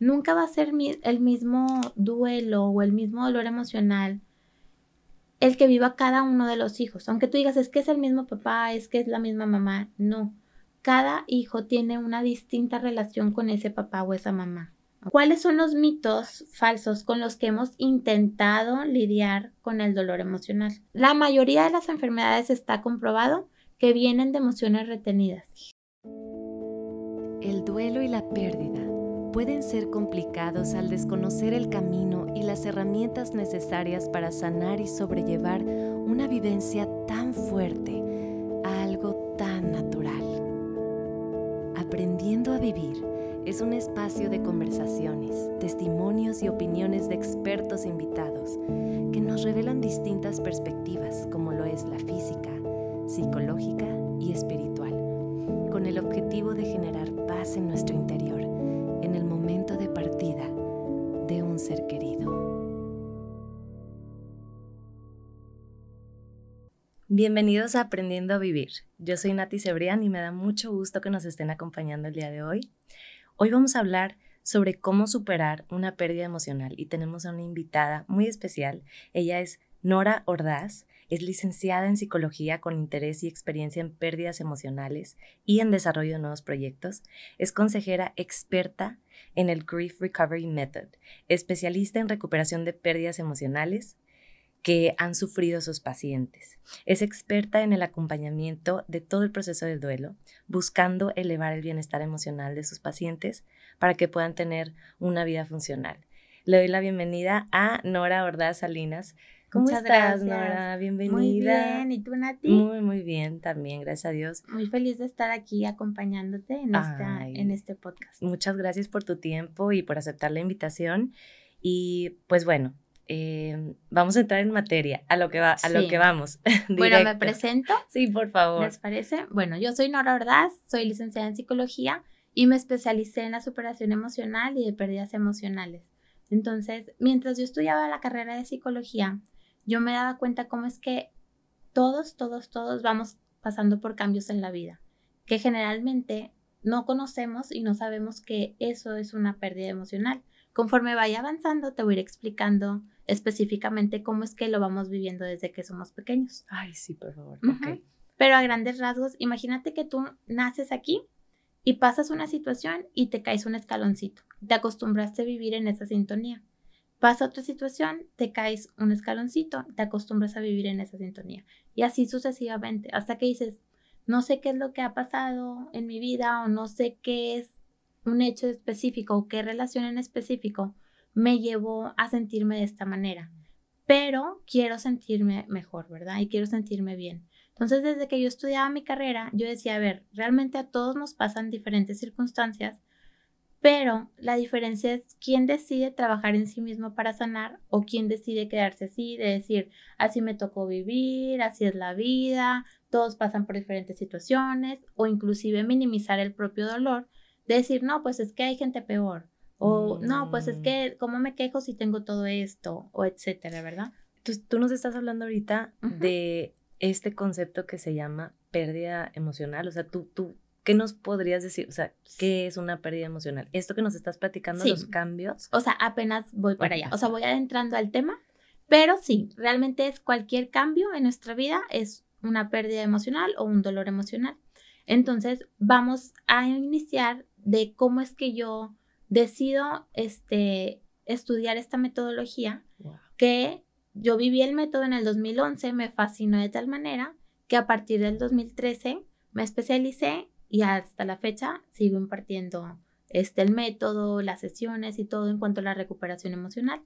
nunca va a ser el mismo duelo o el mismo dolor emocional el que viva cada uno de los hijos. Aunque tú digas, es que es el mismo papá, es que es la misma mamá. No, cada hijo tiene una distinta relación con ese papá o esa mamá. ¿Cuáles son los mitos falsos con los que hemos intentado lidiar con el dolor emocional? La mayoría de las enfermedades está comprobado que vienen de emociones retenidas. El duelo y la pérdida pueden ser complicados al desconocer el camino y las herramientas necesarias para sanar y sobrellevar una vivencia tan fuerte algo tan natural. Aprendiendo a vivir es un espacio de conversaciones, testimonios y opiniones de expertos invitados que nos revelan distintas perspectivas como lo es la física, psicológica y espiritual, con el objetivo de generar paz en nuestro interior en el momento de partida de un ser querido. Bienvenidos a Aprendiendo a Vivir. Yo soy Nati Cebrián y me da mucho gusto que nos estén acompañando el día de hoy. Hoy vamos a hablar sobre cómo superar una pérdida emocional y tenemos a una invitada muy especial. Ella es Nora Ordaz, es licenciada en psicología con interés y experiencia en pérdidas emocionales y en desarrollo de nuevos proyectos. Es consejera experta en el Grief Recovery Method, especialista en recuperación de pérdidas emocionales, que han sufrido sus pacientes. Es experta en el acompañamiento de todo el proceso del duelo, buscando elevar el bienestar emocional de sus pacientes para que puedan tener una vida funcional. Le doy la bienvenida a Nora Ordaz Salinas. ¿Cómo estás, Nora? Bienvenida. Muy bien, ¿y tú, Nati? Muy, muy bien también, gracias a Dios. Muy feliz de estar aquí acompañándote en, esta, en este podcast. Muchas gracias por tu tiempo y por aceptar la invitación. Y pues bueno, eh, vamos a entrar en materia, a lo que, va, a lo que vamos. bueno, me presento. Sí, por favor. ¿Les parece? Bueno, yo soy Nora Ordaz, soy licenciada en psicología y me especialicé en la superación emocional y de pérdidas emocionales. Entonces, mientras yo estudiaba la carrera de psicología, yo me daba cuenta cómo es que todos, todos, todos vamos pasando por cambios en la vida, que generalmente no conocemos y no sabemos que eso es una pérdida emocional. Conforme vaya avanzando, te voy a ir explicando específicamente cómo es que lo vamos viviendo desde que somos pequeños. Ay, sí, por favor. Pero a grandes rasgos, imagínate que tú naces aquí y pasas una situación y te caes un escaloncito. Te acostumbraste a vivir en esa sintonía. Pasa otra situación, te caes un escaloncito, te acostumbras a vivir en esa sintonía. Y así sucesivamente, hasta que dices, no sé qué es lo que ha pasado en mi vida o no sé qué es un hecho específico o qué relación en específico me llevó a sentirme de esta manera. Pero quiero sentirme mejor, ¿verdad? Y quiero sentirme bien. Entonces, desde que yo estudiaba mi carrera, yo decía, a ver, realmente a todos nos pasan diferentes circunstancias, pero la diferencia es quién decide trabajar en sí mismo para sanar o quién decide quedarse así, de decir, así me tocó vivir, así es la vida, todos pasan por diferentes situaciones, o inclusive minimizar el propio dolor, de decir, no, pues es que hay gente peor, o no, pues es mm. que, ¿cómo me quejo si tengo todo esto? O etcétera, ¿verdad? Entonces, tú nos estás hablando ahorita de este concepto que se llama pérdida emocional. O sea, tú, tú, ¿qué nos podrías decir? O sea, ¿qué es una pérdida emocional? Esto que nos estás platicando, los cambios. O sea, apenas voy para allá. O sea, voy adentrando al tema, pero sí, realmente es cualquier cambio en nuestra vida, es una pérdida emocional o un dolor emocional. Entonces, vamos a iniciar de cómo es que yo decido este, estudiar esta metodología que yo viví el método en el 2011, me fascinó de tal manera que a partir del 2013 me especialicé y hasta la fecha sigo impartiendo este, el método, las sesiones y todo en cuanto a la recuperación emocional.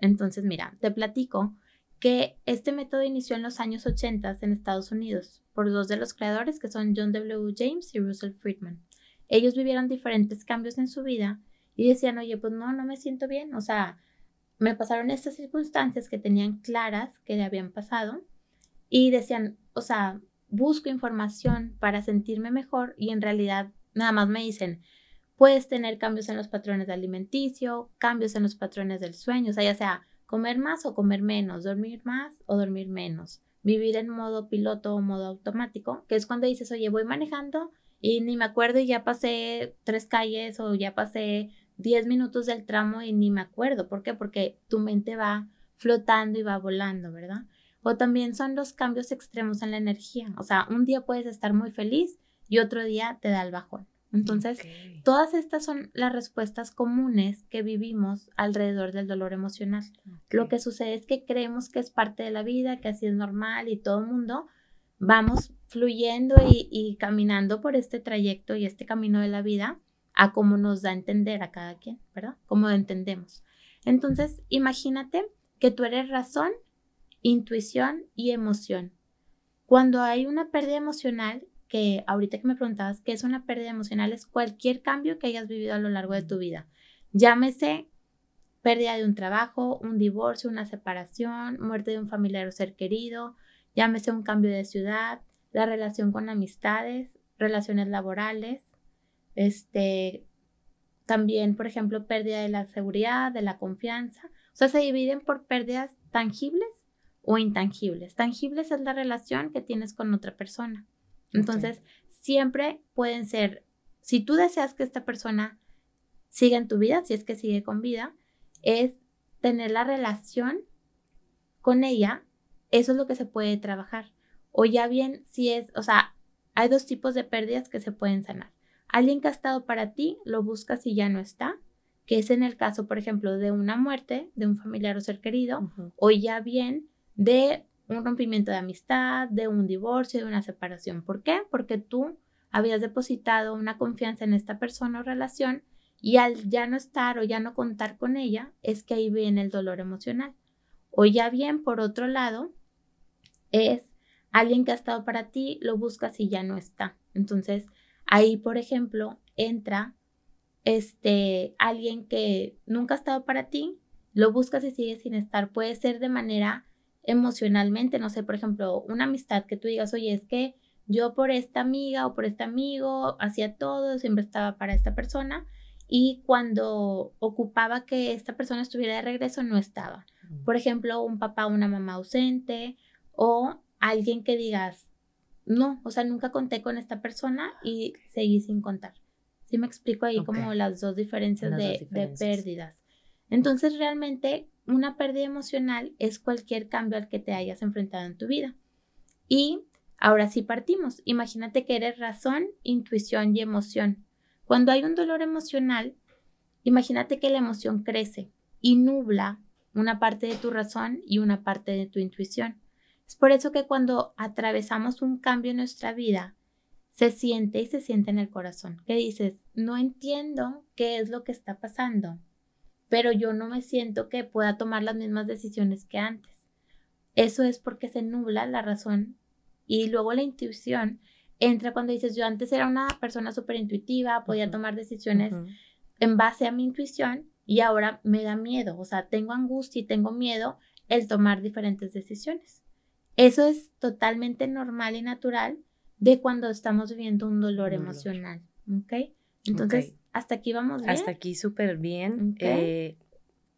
Entonces, mira, te platico que este método inició en los años 80 en Estados Unidos por dos de los creadores que son John W. James y Russell Friedman ellos vivieron diferentes cambios en su vida y decían, oye, pues no, no me siento bien, o sea, me pasaron estas circunstancias que tenían claras que le habían pasado y decían, o sea, busco información para sentirme mejor y en realidad nada más me dicen, puedes tener cambios en los patrones de alimenticio, cambios en los patrones del sueño, o sea, ya sea comer más o comer menos, dormir más o dormir menos, vivir en modo piloto o modo automático, que es cuando dices, oye, voy manejando y ni me acuerdo y ya pasé tres calles o ya pasé 10 minutos del tramo y ni me acuerdo. ¿Por qué? Porque tu mente va flotando y va volando, ¿verdad? O también son los cambios extremos en la energía. O sea, un día puedes estar muy feliz y otro día te da el bajón. Entonces, todas estas son las respuestas comunes que vivimos alrededor del dolor emocional. Lo que sucede es que creemos que es parte de la vida, que así es normal y todo el mundo vamos fluyendo y, y, caminando por este trayecto y este camino de la vida a cómo nos da a entender a cada quien, ¿verdad? Cómo lo entendemos. Entonces, imagínate que tú eres razón, intuición y emoción. Cuando hay una pérdida emocional, que ahorita que me preguntabas qué es una pérdida emocional, es cualquier cambio que hayas vivido a lo largo de tu vida. Llámese pérdida de un trabajo, un divorcio, una separación, muerte de un familiar o ser querido, llámese un cambio de ciudad, la relación con amistades, relaciones laborales, este, también, por ejemplo, pérdida de la seguridad, de la confianza. O sea, se dividen por pérdidas tangibles o intangibles. Tangibles es la relación que tienes con otra persona. Entonces, siempre pueden ser, si tú deseas que esta persona siga en tu vida, si es que sigue con vida, es tener la relación con ella, eso es lo que se puede trabajar. O ya bien, si es, o sea, hay dos tipos de pérdidas que se pueden sanar. Alguien que ha estado para ti, lo buscas y ya no está, que es en el caso, por ejemplo, de una muerte de un familiar o ser querido, o ya bien de un rompimiento de amistad, de un divorcio, de una separación. ¿Por qué? Porque tú habías depositado una confianza en esta persona o relación y al ya no estar o ya no contar con ella, es que ahí viene el dolor emocional. O ya bien, por otro lado, es alguien que ha estado para ti, lo buscas y ya no está. Entonces, ahí, por ejemplo, entra este alguien que nunca ha estado para ti, lo buscas y sigue sin estar. Puede ser de manera emocionalmente, no sé, por ejemplo, una amistad que tú digas, oye, es que yo por esta amiga o por este amigo hacía todo, siempre estaba para esta persona y cuando ocupaba que esta persona estuviera de regreso no estaba. Por ejemplo, un papá o una mamá ausente o alguien que digas, no, o sea, nunca conté con esta persona y seguí sin contar. Sí me explico ahí como las dos diferencias, de, de pérdidas. Entonces, realmente una pérdida emocional es cualquier cambio al que te hayas enfrentado en tu vida. Y ahora sí partimos. Imagínate que eres razón, intuición y emoción. Cuando hay un dolor emocional, imagínate que la emoción crece y nubla una parte de tu razón y una parte de tu intuición. Es por eso que cuando atravesamos un cambio en nuestra vida, se siente y se siente en el corazón, que dices, no entiendo qué es lo que está pasando pero yo no me siento que pueda tomar las mismas decisiones que antes. Eso es porque se nubla la razón y luego la intuición entra cuando dices, yo antes era una persona súper intuitiva, podía tomar decisiones en base a mi intuición y ahora me da miedo, o sea, tengo angustia y tengo miedo el tomar diferentes decisiones. Eso es totalmente normal y natural de cuando estamos viviendo un dolor, emocional, ¿ok? Entonces, hasta aquí vamos bien. Hasta aquí súper bien. Eh,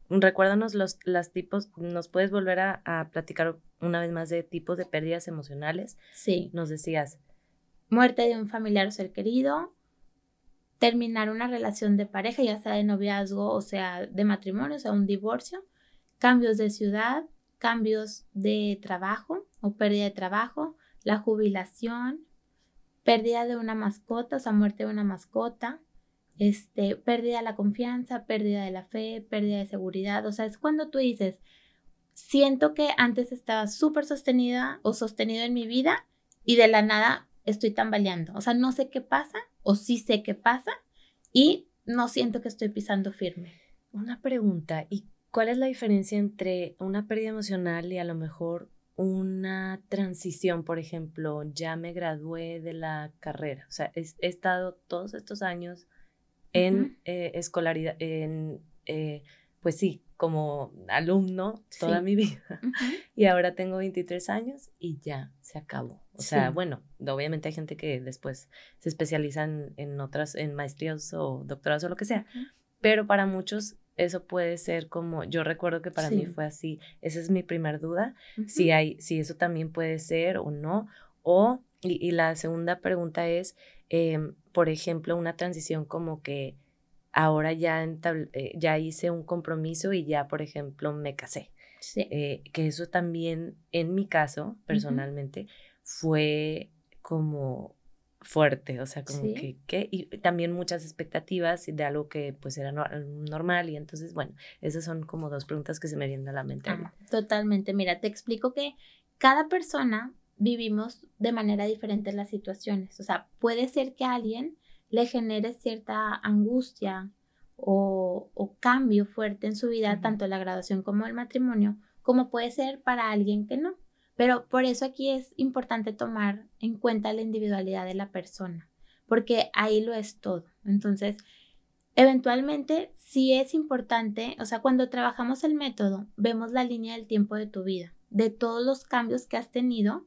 recuérdanos los las tipos, ¿nos puedes volver a, platicar una vez más de tipos de pérdidas emocionales? Sí. Nos decías. Muerte de un familiar o ser querido, terminar una relación de pareja, ya sea de noviazgo o sea de matrimonio, o sea un divorcio, cambios de ciudad, cambios de trabajo o pérdida de trabajo, la jubilación, pérdida de una mascota, o sea, muerte de una mascota, este, pérdida de la confianza, pérdida de la fe, pérdida de seguridad. O sea, es cuando tú dices, siento que antes estaba súper sostenida o sostenido en mi vida y de la nada estoy tambaleando. O sea, no sé qué pasa o sí sé qué pasa y no siento que estoy pisando firme. Una pregunta, ¿y cuál es la diferencia entre una pérdida emocional y a lo mejor una transición? Por ejemplo, ya me gradué de la carrera, o sea, he estado todos estos años en eh, escolaridad, en, eh, pues sí, como alumno toda mi vida. Y ahora tengo 23 años y ya se acabó. O sea, bueno, obviamente hay gente que después se especializa en, otras, en maestrías o doctorados o lo que sea, pero para muchos eso puede ser como, yo recuerdo que para mí fue así, esa es mi primer duda, si hay, si eso también puede ser o no, o, y, la segunda pregunta es, em, por ejemplo, una transición como que ahora ya, eh, ya hice un compromiso y ya, por ejemplo, me casé. Eh, que eso también, en mi caso, personalmente, fue como fuerte, o sea, como que, que, y también muchas expectativas de algo que pues era normal y entonces, bueno, esas son como dos preguntas que se me vienen a la mente. Ah, totalmente, mira, te explico que cada persona vivimos de manera diferente las situaciones, o sea, puede ser que a alguien le genere cierta angustia o, cambio fuerte en su vida, tanto la graduación como el matrimonio, como puede ser para alguien que no. Pero por eso aquí es importante tomar en cuenta la individualidad de la persona, porque ahí lo es todo. Entonces, eventualmente sí es importante, o sea, cuando trabajamos el método, vemos la línea del tiempo de tu vida, de todos los cambios que has tenido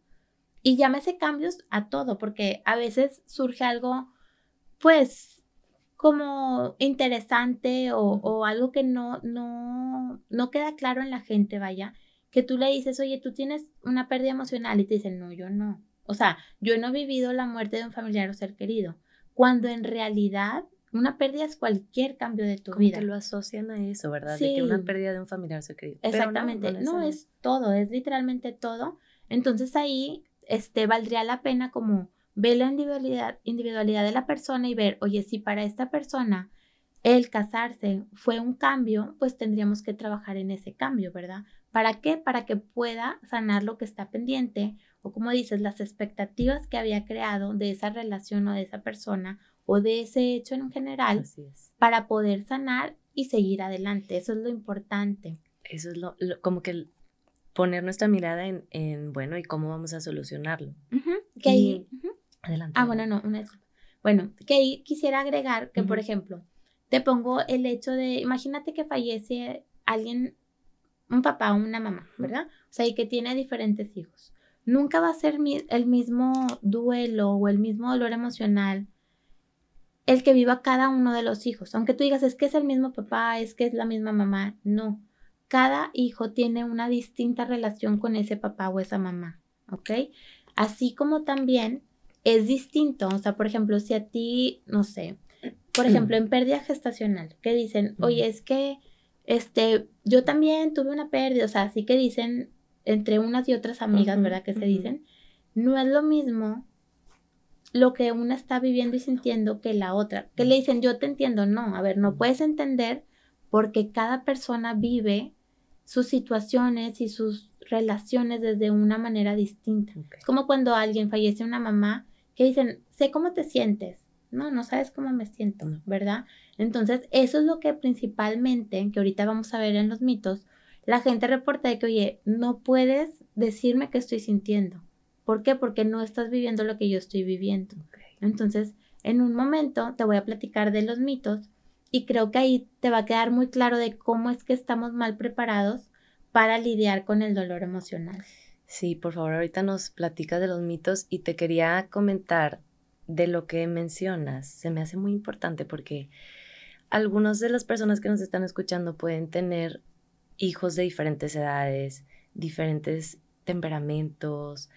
y llámese cambios a todo, porque a veces surge algo, pues, como interesante o, algo que no, no, no queda claro en la gente, vaya, que tú le dices, oye, tú tienes una pérdida emocional y te dicen, no, yo no. O sea, yo no he vivido la muerte de un familiar o ser querido, cuando en realidad una pérdida es cualquier cambio de tu vida. Que lo asocian a eso, ¿verdad? Sí. De que una pérdida de un familiar o ser querido. Exactamente. no, es todo, es literalmente todo. Entonces ahí este, valdría la pena como ver la individualidad, individualidad de la persona y ver, oye, si para esta persona el casarse fue un cambio, pues tendríamos que trabajar en ese cambio, ¿verdad? ¿Para qué? Para que pueda sanar lo que está pendiente o como dices, las expectativas que había creado de esa relación o de esa persona o de ese hecho en general para poder sanar y seguir adelante. Eso es lo importante. Eso es lo, como que poner nuestra mirada en, bueno, ¿y cómo vamos a solucionarlo? Que ahí, Adelante. Ah, bueno, no, una Bueno, que ahí quisiera agregar que, por ejemplo, te pongo el hecho de, imagínate que fallece alguien, un papá o una mamá, ¿verdad? O sea, y que tiene diferentes hijos. Nunca va a ser el mismo duelo o el mismo dolor emocional el que viva cada uno de los hijos. Aunque tú digas, es que es el mismo papá, es que es la misma mamá. No. Cada hijo tiene una distinta relación con ese papá o esa mamá. ¿Ok? Así como también es distinto. O sea, por ejemplo, si a ti, no sé, por ejemplo, en pérdida gestacional, que dicen, oye, es que este, yo también tuve una pérdida, o sea, así que dicen entre unas y otras amigas, ¿verdad? Que se dicen, no es lo mismo lo que una está viviendo y sintiendo que la otra. Que le dicen, yo te entiendo, no, a ver, no puedes entender porque cada persona vive sus situaciones y sus relaciones desde una manera distinta. Es como cuando alguien fallece una mamá que dicen, sé cómo te sientes, no, no sabes cómo me siento, ¿verdad? Entonces, eso es lo que principalmente, que ahorita vamos a ver en los mitos, la gente reporta de que, oye, no puedes decirme qué estoy sintiendo. ¿Por qué? Porque no estás viviendo lo que yo estoy viviendo. Entonces, en un momento te voy a platicar de los mitos y creo que ahí te va a quedar muy claro de cómo es que estamos mal preparados para lidiar con el dolor emocional. Sí, por favor, ahorita nos platicas de los mitos y te quería comentar de lo que mencionas se me hace muy importante porque algunas de las personas que nos están escuchando pueden tener hijos de diferentes edades, diferentes temperamentos,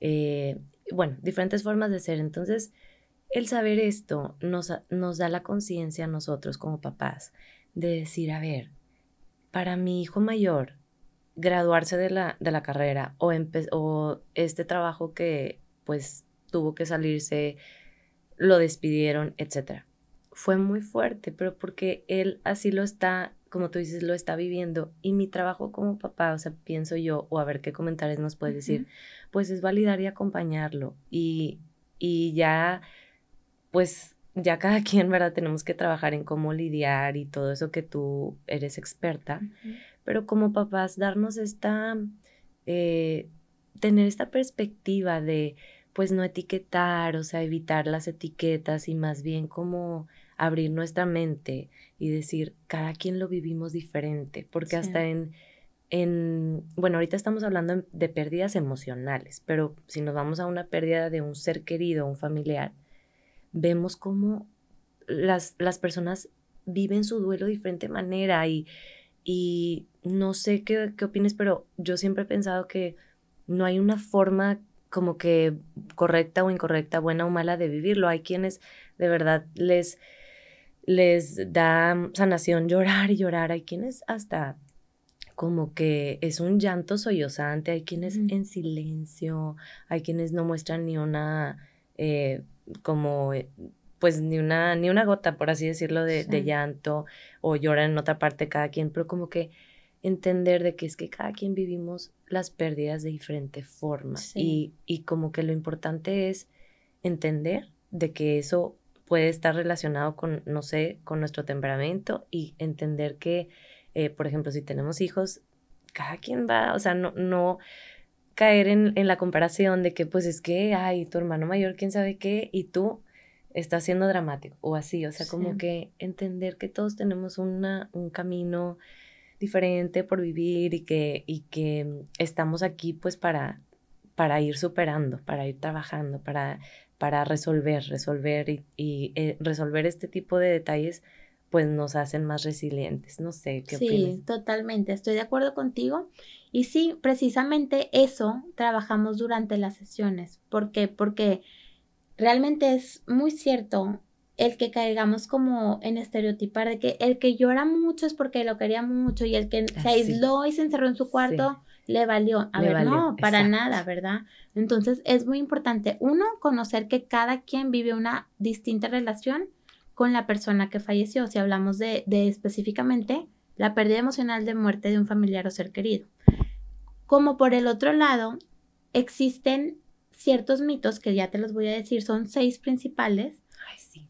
eh, bueno, diferentes formas de ser. Entonces, el saber esto nos, nos da la conciencia a nosotros como papás de decir, a ver, para mi hijo mayor, graduarse de la, de la carrera o, o este trabajo que pues tuvo que salirse, lo despidieron, etc. Fue muy fuerte, pero porque él así lo está, como tú dices, lo está viviendo. Y mi trabajo como papá, o sea, pienso yo, o a ver qué comentarios nos puedes decir, pues es validar y acompañarlo. Y, y ya, pues ya cada quien, ¿verdad? Tenemos que trabajar en cómo lidiar y todo eso que tú eres experta. Pero como papás, darnos esta, eh, tener esta perspectiva de pues no etiquetar, o sea, evitar las etiquetas y más bien como abrir nuestra mente y decir, cada quien lo vivimos diferente, porque hasta en, en, bueno, ahorita estamos hablando de pérdidas emocionales, pero si nos vamos a una pérdida de un ser querido, un familiar, vemos cómo las, las personas viven su duelo de diferente manera y, y no sé qué, qué opines, pero yo siempre he pensado que no hay una forma como que correcta o incorrecta, buena o mala de vivirlo. Hay quienes de verdad les les da sanación llorar y llorar. Hay quienes hasta como que es un llanto sollozante, hay quienes en silencio, hay quienes no muestran ni una, eh, como, eh, pues ni una, ni una gota, por así decirlo, de, de, llanto, o lloran en otra parte cada quien, pero como que entender de que es que cada quien vivimos las pérdidas de diferente forma y, y como que lo importante es entender de que eso puede estar relacionado con, no sé, con nuestro temperamento y entender que eh, por ejemplo, si tenemos hijos, cada quien va, o sea, no, no caer en, la comparación de que pues es que, ay, tu hermano mayor, quién sabe qué, y tú estás siendo dramático o así, o sea, como que entender que todos tenemos una, un camino diferente por vivir y que, y que estamos aquí pues para, para ir superando, para ir trabajando, para, para resolver, resolver y, y eh, resolver este tipo de detalles pues nos hacen más resilientes. No sé, ¿qué sí, totalmente, estoy de acuerdo contigo. Y sí, precisamente eso trabajamos durante las sesiones. ¿Por qué? Porque realmente es muy cierto el que caigamos como en estereotipar de que el que llora mucho es porque lo quería mucho y el que se aisló y se encerró en su cuarto le valió. A ver, no, para nada, ¿verdad? Entonces es muy importante, uno, conocer que cada quien vive una distinta relación con la persona que falleció, si hablamos de, específicamente la pérdida emocional de muerte de un familiar o ser querido. Como por el otro lado, existen ciertos mitos que ya te los voy a decir, son seis principales,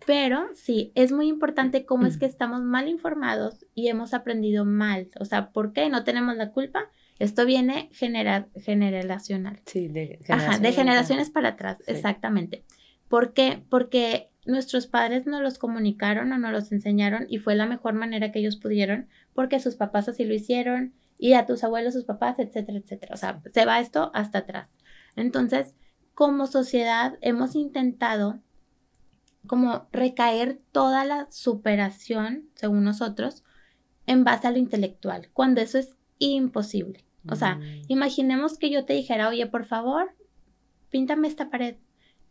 pero sí, es muy importante cómo es que estamos mal informados y hemos aprendido mal. O sea, ¿por qué no tenemos la culpa? Esto viene generar, generacional. Sí, de, de generaciones para atrás, exactamente. ¿Por qué? Porque nuestros padres nos los comunicaron o nos los enseñaron y fue la mejor manera que ellos pudieron porque sus papás así lo hicieron y a tus abuelos, sus papás, etcétera, etcétera. O sea, se va esto hasta atrás. Entonces, como sociedad hemos intentado como recaer toda la superación, según nosotros, en base a lo intelectual, cuando eso es imposible. O sea, mm. imaginemos que yo te dijera, oye, por favor, píntame esta pared.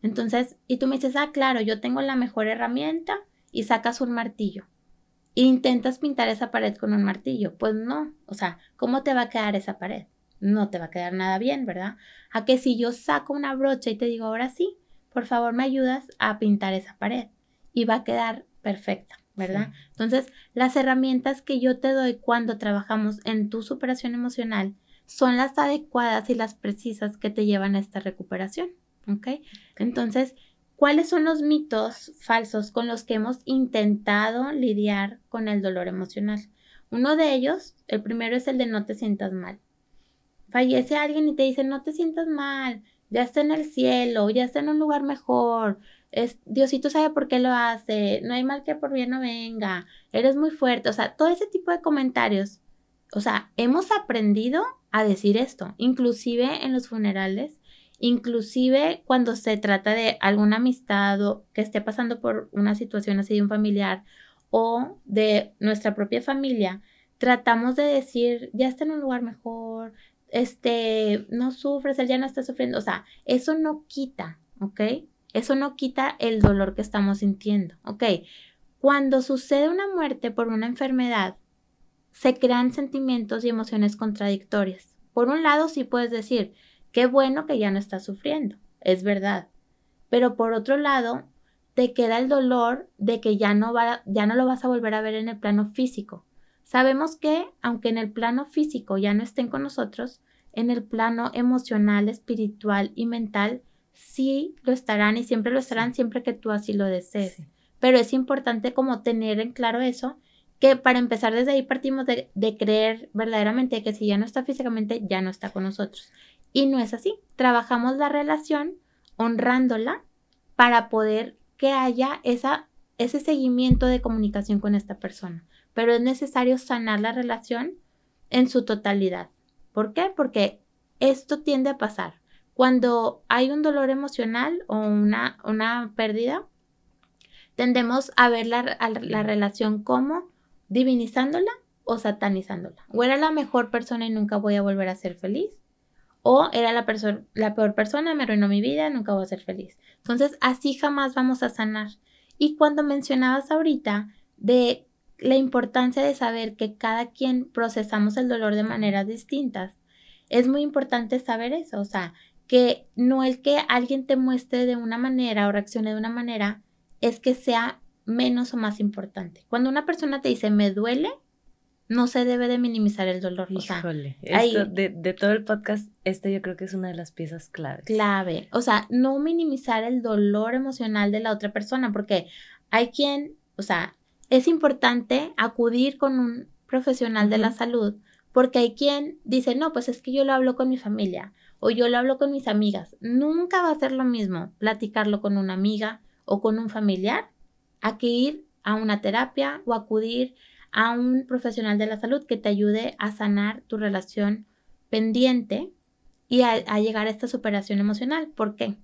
Entonces, y tú me dices, ah, claro, yo tengo la mejor herramienta y sacas un martillo. E intentas pintar esa pared con un martillo. Pues no, o sea, ¿cómo te va a quedar esa pared? No te va a quedar nada bien, ¿verdad? A que si yo saco una brocha y te digo, ahora sí, por favor me ayudas a pintar esa pared y va a quedar perfecta, ¿verdad? Entonces, las herramientas que yo te doy cuando trabajamos en tu superación emocional son las adecuadas y las precisas que te llevan a esta recuperación. ¿Ok? Entonces, ¿cuáles son los mitos falsos con los que hemos intentado lidiar con el dolor emocional? Uno de ellos, el primero es el de no te sientas mal. Fallece alguien y te dice, no te sientas mal, ya está en el cielo, ya está en un lugar mejor, es, Diosito sabe por qué lo hace, no hay mal que por bien no venga, eres muy fuerte, o sea, todo ese tipo de comentarios. O sea, hemos aprendido a decir esto, inclusive en los funerales Inclusive cuando se trata de alguna amistad o que esté pasando por una situación así de un familiar o de nuestra propia familia, tratamos de decir, ya está en un lugar mejor, este, no sufres, él ya no está sufriendo. O sea, eso no quita, ¿ok? Eso no quita el dolor que estamos sintiendo, ¿ok? Cuando sucede una muerte por una enfermedad, se crean sentimientos y emociones contradictorias. Por un lado, sí puedes decir, Qué bueno que ya no estás sufriendo, es verdad. Pero por otro lado, te queda el dolor de que ya no, va, ya no lo vas a volver a ver en el plano físico. Sabemos que, aunque en el plano físico ya no estén con nosotros, en el plano emocional, espiritual y mental, sí lo estarán y siempre lo estarán siempre que tú así lo desees. Pero es importante como tener en claro eso, que para empezar desde ahí partimos de, de creer verdaderamente que si ya no está físicamente, ya no está con nosotros. Y no es así. Trabajamos la relación honrándola para poder que haya ese seguimiento de comunicación con esta persona. Pero es necesario sanar la relación en su totalidad. ¿Por qué? Porque esto tiende a pasar. Cuando hay un dolor emocional o una, una pérdida, tendemos a ver la, la relación como divinizándola o satanizándola. O era la mejor persona y nunca voy a volver a ser feliz o era la, la peor persona, me arruinó mi vida, nunca voy a ser feliz. Entonces, así jamás vamos a sanar. Y cuando mencionabas ahorita de la importancia de saber que cada quien procesamos el dolor de maneras distintas. Es muy importante saber eso, o sea, que no el que alguien te muestre de una manera o reaccione de una manera es que sea menos o más importante. Cuando una persona te dice me duele, no se debe de minimizar el dolor. Híjole, esto, de, de, todo el podcast, este yo creo que es una de las piezas claves. Clave, o sea, no minimizar el dolor emocional de la otra persona, porque hay quien, o sea, es importante acudir con un profesional de la salud, porque hay quien dice, no, pues es que yo lo hablo con mi familia o yo lo hablo con mis amigas. Nunca va a ser lo mismo platicarlo con una amiga o con un familiar a que ir a una terapia o acudir a un profesional de la salud que te ayude a sanar tu relación pendiente y a, llegar a esta superación emocional. ¿Por qué?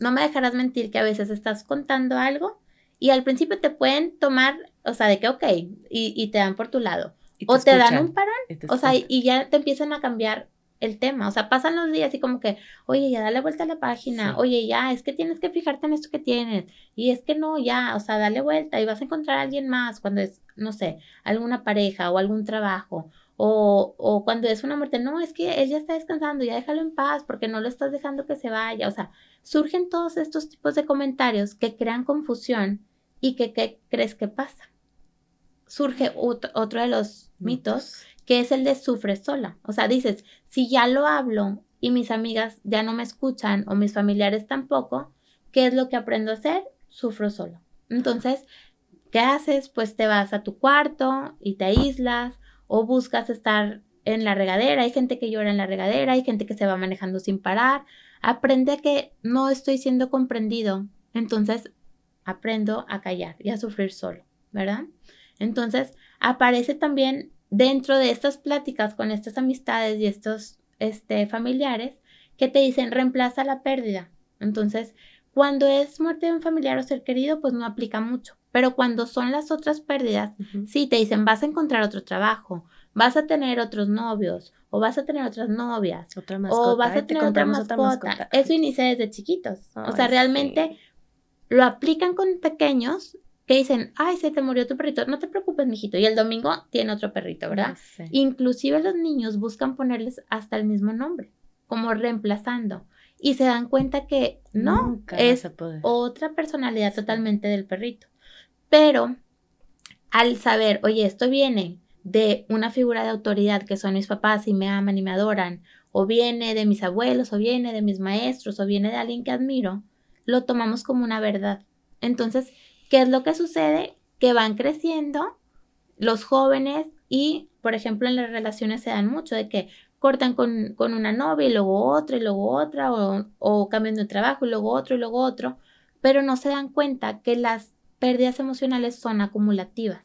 No me dejarás mentir que a veces estás contando algo y al principio te pueden tomar, o sea, de que, ok, y, te dan por tu lado. o te dan un parón, o sea, y ya te empiezan a cambiar el tema. O sea, pasan los días y como que, oye, ya dale vuelta a la página, oye, ya, es que tienes que fijarte en esto que tienes, y es que no, ya, o sea, dale vuelta y vas a encontrar a alguien más cuando es, no sé, alguna pareja o algún trabajo. O, o cuando es una muerte, no, es que él ya está descansando, ya déjalo en paz porque no lo estás dejando que se vaya. O sea, surgen todos estos tipos de comentarios que crean confusión y que ¿qué crees que pasa? Surge otro, de los mitos que es el de sufre sola. O sea, dices, si ya lo hablo y mis amigas ya no me escuchan o mis familiares tampoco, ¿qué es lo que aprendo a hacer? Sufro solo. Entonces, ¿qué haces? Pues te vas a tu cuarto y te aíslas o buscas estar en la regadera. Hay gente que llora en la regadera, hay gente que se va manejando sin parar. Aprende que no estoy siendo comprendido. Entonces, aprendo a callar y a sufrir solo, ¿verdad? Entonces, aparece también dentro de estas pláticas con estas amistades y estos este, familiares que te dicen reemplaza la pérdida. Entonces, cuando es muerte de un familiar o ser querido, pues no aplica mucho. Pero cuando son las otras pérdidas, sí te dicen vas a encontrar otro trabajo, vas a tener otros novios, o vas a tener otras novias, otra mascota, o vas a tener otra mascota. Eso inicia desde chiquitos. o sea, realmente lo aplican con pequeños que dicen, ay, se te murió tu perrito, no te preocupes, mijito, y el domingo tiene otro perrito, ¿verdad? Inclusive los niños buscan ponerles hasta el mismo nombre, como reemplazando, y se dan cuenta que no, es otra personalidad totalmente del perrito. Pero al saber, oye, esto viene de una figura de autoridad que son mis papás y me aman y me adoran, o viene de mis abuelos, o viene de mis maestros, o viene de alguien que admiro, lo tomamos como una verdad. Entonces, ¿Qué es lo que sucede? Que van creciendo los jóvenes y, por ejemplo, en las relaciones se dan mucho de que cortan con, una novia y luego otra y luego otra o, o cambian de trabajo y luego otro y luego otro, pero no se dan cuenta que las pérdidas emocionales son acumulativas.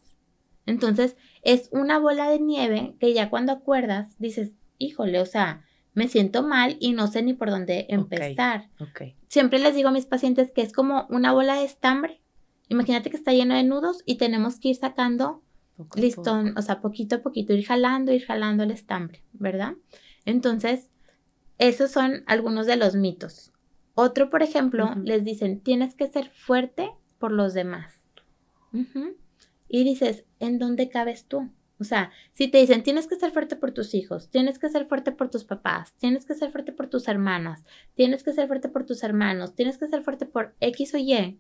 Entonces, es una bola de nieve que ya cuando acuerdas dices, híjole, o sea, me siento mal y no sé ni por dónde empezar. Siempre les digo a mis pacientes que es como una bola de estambre Imagínate que está lleno de nudos y tenemos que ir sacando listón, o sea, poquito a poquito, ir jalando, ir jalando el estambre, ¿verdad? Entonces, esos son algunos de los mitos. Otro, por ejemplo, les dicen, tienes que ser fuerte por los demás. Y dices, ¿en dónde cabes tú? O sea, si te dicen, tienes que ser fuerte por tus hijos, tienes que ser fuerte por tus papás, tienes que ser fuerte por tus hermanas, tienes que ser fuerte por tus hermanos, tienes que ser fuerte por X o Y,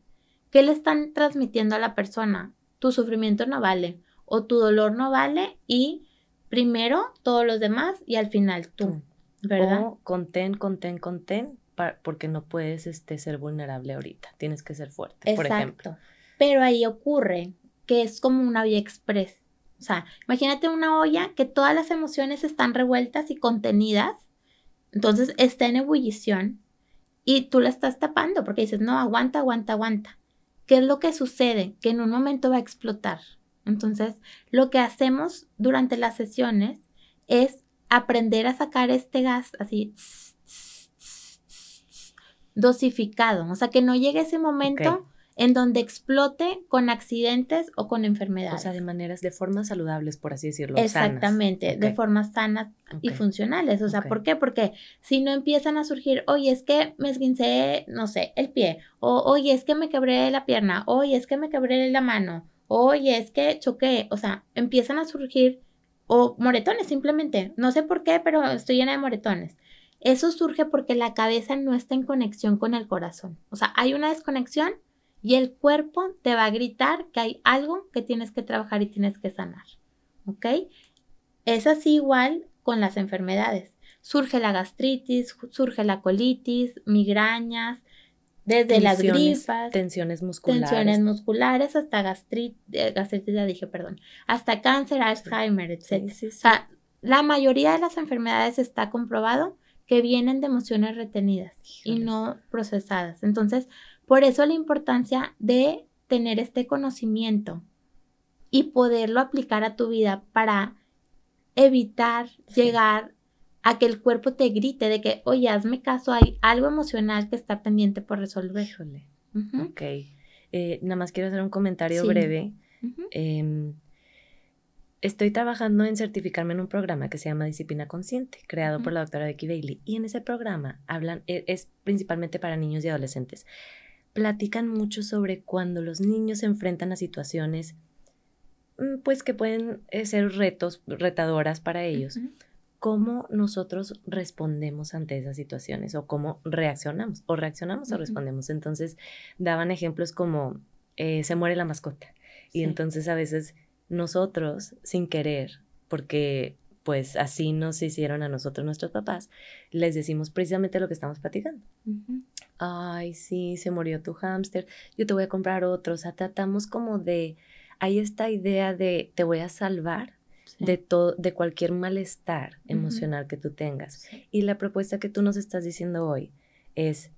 ¿Qué le están transmitiendo a la persona? Tu sufrimiento no vale o tu dolor no vale y primero todos los demás y al final tú, ¿verdad? O contén, contén, contén porque no puedes este, ser vulnerable ahorita, tienes que ser fuerte, por ejemplo. Pero ahí ocurre que es como una vía express. O sea, imagínate una olla que todas las emociones están revueltas y contenidas, entonces está en ebullición y tú la estás tapando porque dices, no, aguanta, aguanta, aguanta. ¿Qué es lo que sucede? Que en un momento va a explotar. Entonces, lo que hacemos durante las sesiones es aprender a sacar este gas así dosificado, o sea, que no llegue ese momento en donde explote con accidentes o con enfermedades. O sea, de maneras, de formas saludables, por así decirlo. Exactamente, de formas sanas y funcionales. O sea, ¿por qué? Porque si no empiezan a surgir, oye, es que me esguincé, no sé, el pie, o oye, es que me quebré la pierna, oye, es que me quebré la mano, oye, es que choqué, o sea, empiezan a surgir, o moretones simplemente, no sé por qué, pero estoy llena de moretones. Eso surge porque la cabeza no está en conexión con el corazón. O sea, hay una desconexión y el cuerpo te va a gritar que hay algo que tienes que trabajar y tienes que sanar. ¿Ok? Es así igual con las enfermedades. Surge la gastritis, surge la colitis, migrañas, desde las gripas, tensiones musculares, tensiones musculares hasta gastritis, eh, gastritis ya dije, perdón, hasta cáncer, Alzheimer, etc. O sea, la mayoría de las enfermedades está comprobado que vienen de emociones retenidas y no procesadas. Entonces, por eso la importancia de tener este conocimiento y poderlo aplicar a tu vida para evitar llegar a que el cuerpo te grite de que, oye, hazme caso, hay algo emocional que está pendiente por resolver. Híjole. Ok. Eh, nada más quiero hacer un comentario breve. Em, estoy trabajando en certificarme en un programa que se llama Disciplina Consciente, creado por la doctora Becky Bailey. Y en ese programa hablan, e, es principalmente para niños y adolescentes. Platican mucho sobre cuando los niños se enfrentan a situaciones, mm, pues que pueden eh, ser retos, retadoras para ellos cómo nosotros respondemos ante esas situaciones o cómo reaccionamos o reaccionamos o respondemos. Entonces daban ejemplos como eh, se muere la mascota. Y entonces a veces nosotros sin querer, porque pues así nos hicieron a nosotros nuestros papás, les decimos precisamente lo que estamos platicando. Ay, sí, se murió tu hámster, yo te voy a comprar otro. O sea, tratamos como de, hay esta idea de te voy a salvar de, todo, de cualquier malestar emocional que tú tengas. Y la propuesta que tú nos estás diciendo hoy es,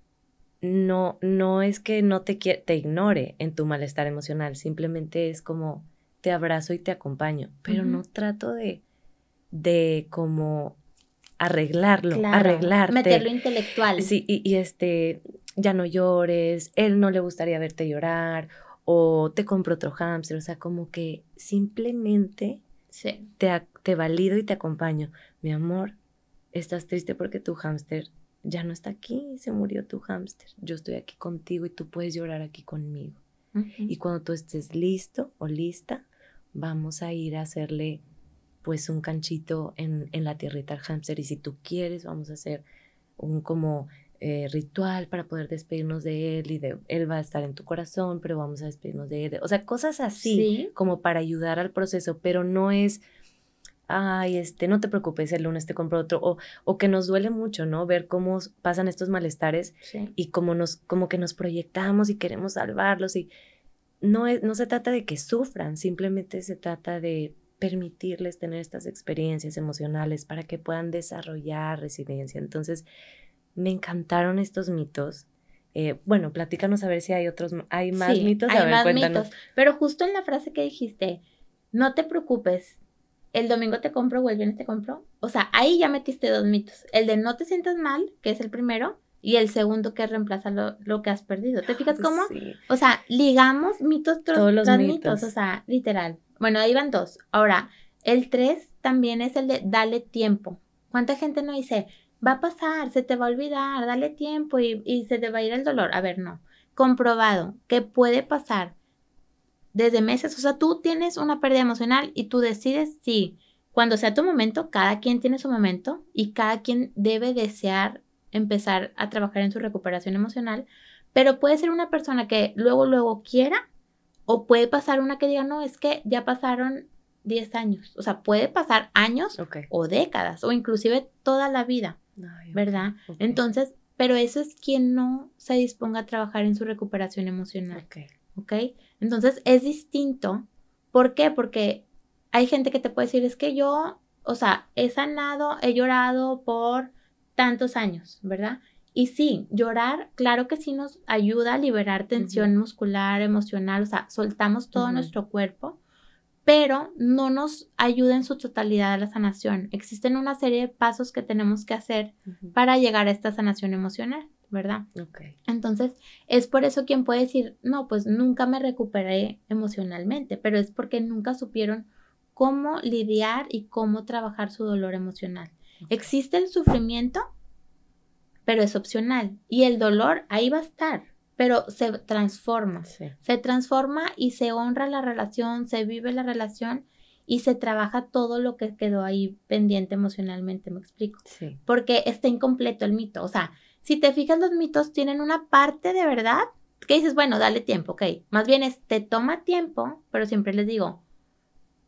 no, no es que no te, te ignore en tu malestar emocional, simplemente es como, te abrazo y te acompaño, pero no trato de, de como arreglarlo, arreglarte. Meterlo intelectual. Sí, y, y, este, ya no llores, él no le gustaría verte llorar, o te compro otro hámster, o sea, como que simplemente Sí. Te, te valido y te acompaño. Mi amor, estás triste porque tu hámster ya no está aquí, se murió tu hámster. Yo estoy aquí contigo y tú puedes llorar aquí conmigo. Y cuando tú estés listo o lista, vamos a ir a hacerle pues un canchito en, en la tierrita al hámster y si tú quieres vamos a hacer un como eh, ritual para poder despedirnos de él y de él va a estar en tu corazón, pero vamos a despedirnos de él. O sea, cosas así como para ayudar al proceso, pero no es, ay, este, no te preocupes, el lunes te compro otro, o, o que nos duele mucho, ¿no? Ver cómo pasan estos malestares y cómo nos, como que nos proyectamos y queremos salvarlos y no, es, no se trata de que sufran, simplemente se trata de permitirles tener estas experiencias emocionales para que puedan desarrollar resiliencia. Entonces, me encantaron estos mitos. Eh, bueno, platícanos a ver si hay otros, hay más mitos. Hay más mitos. Pero justo en la frase que dijiste, no te preocupes, el domingo te compro o el viernes te compro. O sea, ahí ya metiste dos mitos. El de no te sientas mal, que es el primero, y el segundo que reemplaza lo, que has perdido. ¿Te fijas cómo? O sea, ligamos mitos los mitos. mitos. O sea, literal. Bueno, ahí van dos. Ahora, el tres también es el de dale tiempo. ¿Cuánta gente no dice, va a pasar, se te va a olvidar, dale tiempo y, se te va a ir el dolor. A ver, no. Comprobado que puede pasar desde meses. O sea, tú tienes una pérdida emocional y tú decides si cuando sea tu momento, cada quien tiene su momento y cada quien debe desear empezar a trabajar en su recuperación emocional, pero puede ser una persona que luego, luego quiera o puede pasar una que diga, no, es que ya pasaron 10 años. O sea, puede pasar años o décadas o inclusive toda la vida. ¿verdad? Entonces, pero eso es quien no se disponga a trabajar en su recuperación emocional. Ok. Entonces, es distinto. ¿Por qué? Porque hay gente que te puede decir, es que yo, o sea, he sanado, he llorado por tantos años, ¿verdad? Y sí, llorar, claro que sí nos ayuda a liberar tensión muscular, emocional, o sea, soltamos todo nuestro cuerpo pero no nos ayuda en su totalidad a la sanación. Existen una serie de pasos que tenemos que hacer para llegar a esta sanación emocional, ¿verdad? Okay. Entonces, es por eso quien puede decir, no, pues nunca me recuperé emocionalmente, pero es porque nunca supieron cómo lidiar y cómo trabajar su dolor emocional. Existe el sufrimiento, pero es opcional. Y el dolor ahí va a estar, pero se transforma. Se transforma y se honra la relación, se vive la relación y se trabaja todo lo que quedó ahí pendiente emocionalmente, me explico. Sí. Porque está incompleto el mito. O sea, si te fijas, los mitos tienen una parte de verdad que dices, bueno, dale tiempo, ok. Más bien es, te toma tiempo, pero siempre les digo,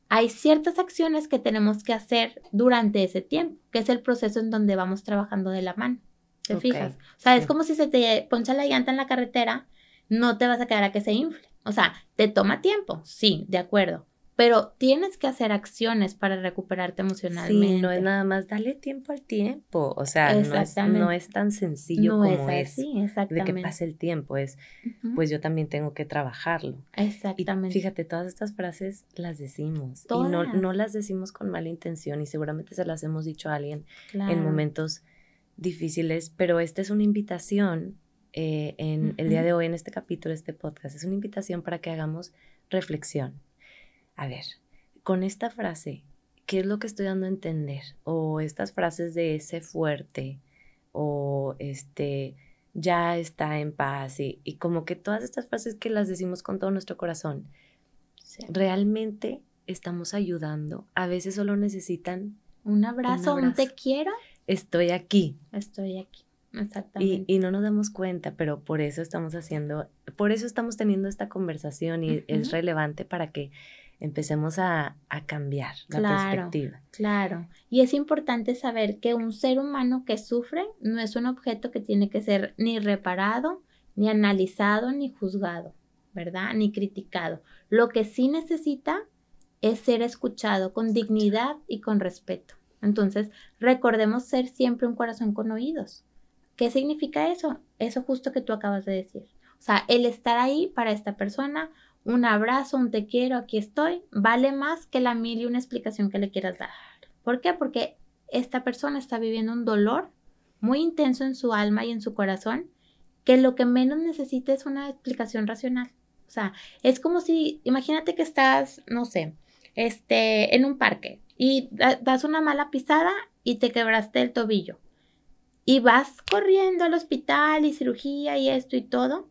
hay ciertas acciones que tenemos que hacer durante ese tiempo, que es el proceso en donde vamos trabajando de la mano. ¿Te fijas? O sea, es como si se te poncha la llanta en la carretera, no te vas a quedar a que se infle. O sea, te toma tiempo, sí, de acuerdo pero tienes que hacer acciones para recuperarte emocionalmente. Sí, no es nada más dale tiempo al tiempo, o sea, no es, no es, tan sencillo como es, de que pase el tiempo, es, pues yo también tengo que trabajarlo. Exactamente. Y fíjate, todas estas frases las decimos y no, no las decimos con mala intención y seguramente se las hemos dicho a alguien en momentos difíciles, pero esta es una invitación eh, en el día de hoy, en este capítulo, este podcast, es una invitación para que hagamos reflexión a ver, con esta frase, ¿qué es lo que estoy dando a entender? O estas frases de ese fuerte, o este, ya está en paz, y, como que todas estas frases que las decimos con todo nuestro corazón, realmente estamos ayudando. A veces solo necesitan un abrazo, un, te quiero. Estoy aquí. Estoy aquí. Exactamente. Y, no nos damos cuenta, pero por eso estamos haciendo, por eso estamos teniendo esta conversación y es relevante para que empecemos a, cambiar la perspectiva. Claro, y es importante saber que un ser humano que sufre no es un objeto que tiene que ser ni reparado, ni analizado, ni juzgado, ¿verdad? Ni criticado. Lo que sí necesita es ser escuchado con dignidad y con respeto. Entonces, recordemos ser siempre un corazón con oídos. ¿Qué significa eso? Eso justo que tú acabas de decir. O sea, el estar ahí para esta persona un abrazo, un te quiero, aquí estoy, vale más que la mil y una explicación que le quieras dar. ¿Por qué? Porque esta persona está viviendo un dolor muy intenso en su alma y en su corazón, que lo que menos necesita es una explicación racional. O sea, es como si, imagínate que estás, no sé, este, en un parque y das una mala pisada y te quebraste el tobillo. Y vas corriendo al hospital y cirugía y esto y todo.